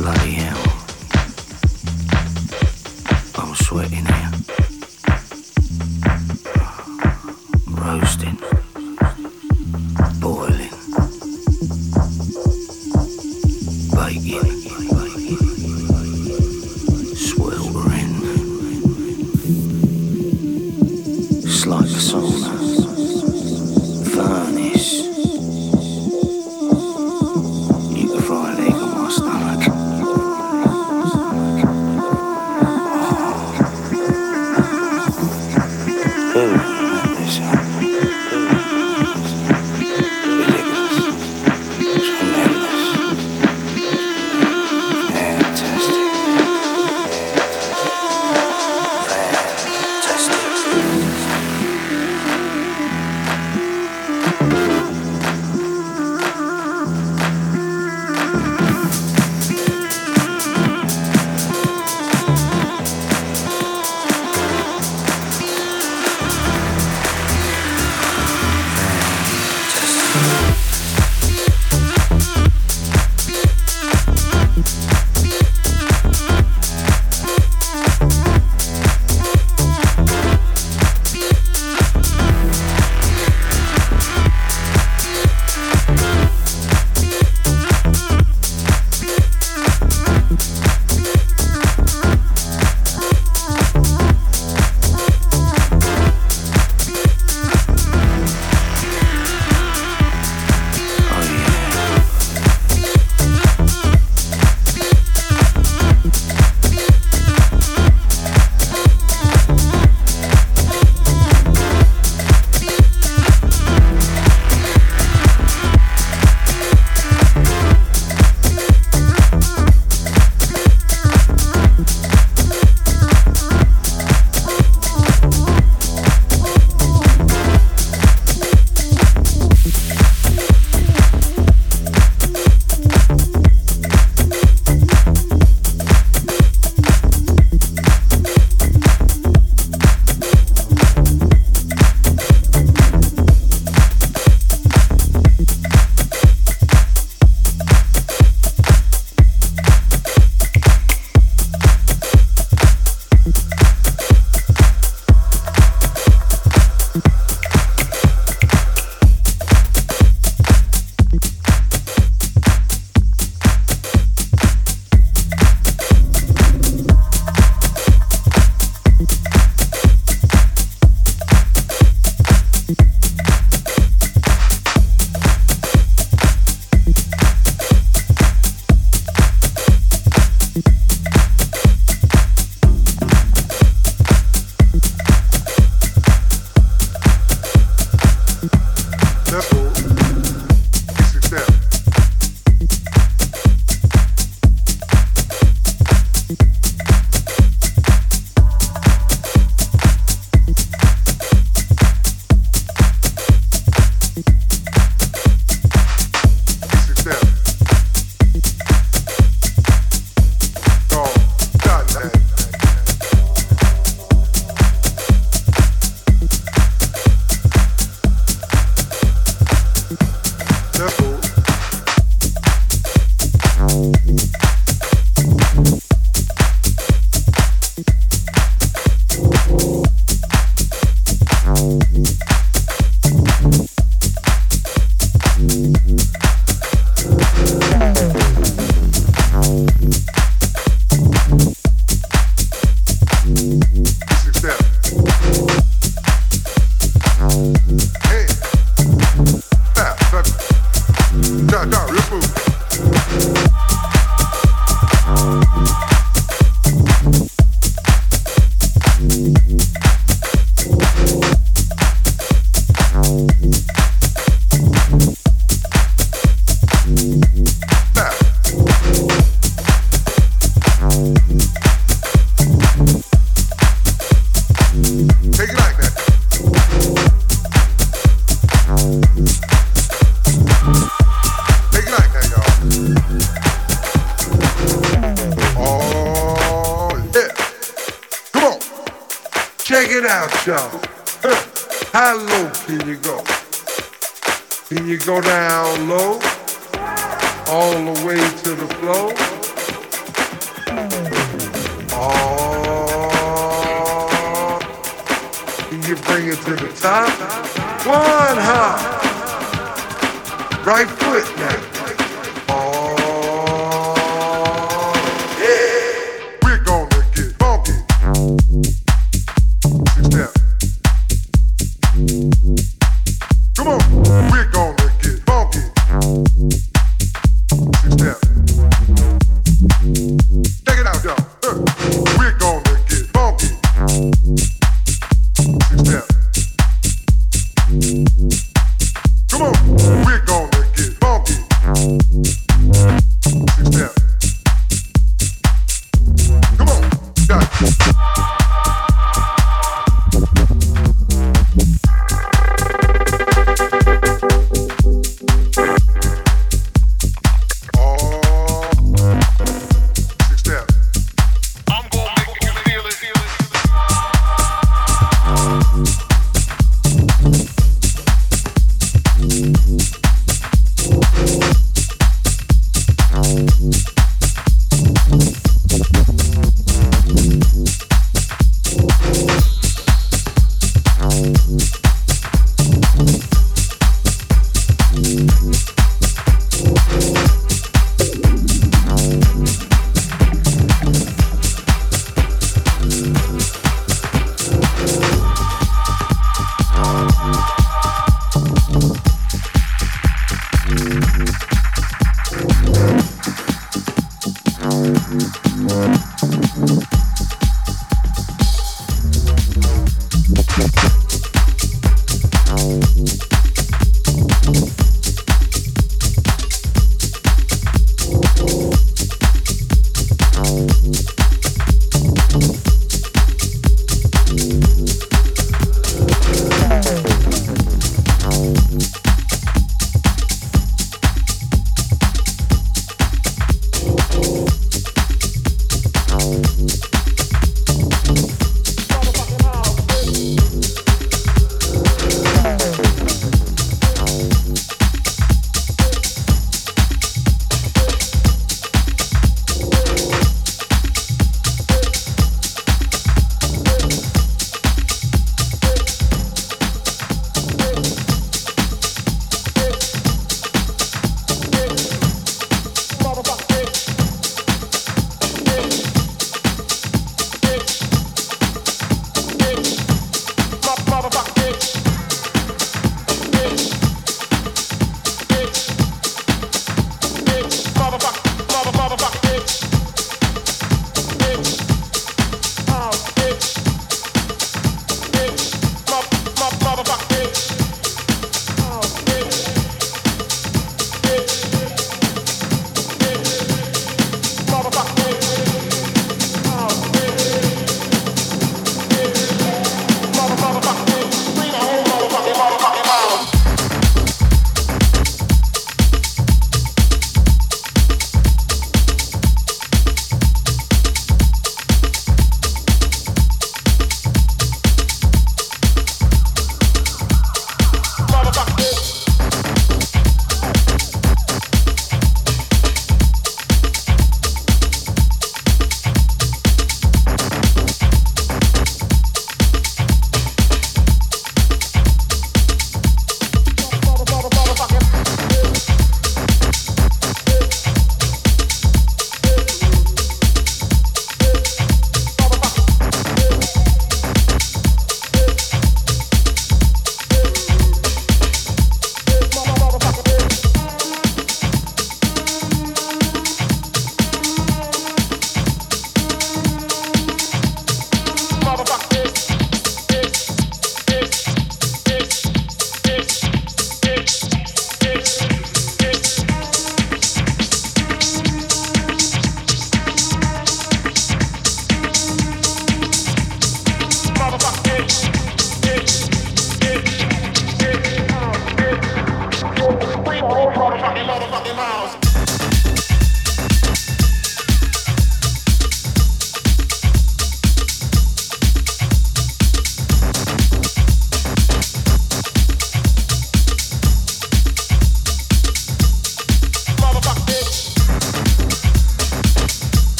bloody hell. I'm sweating here.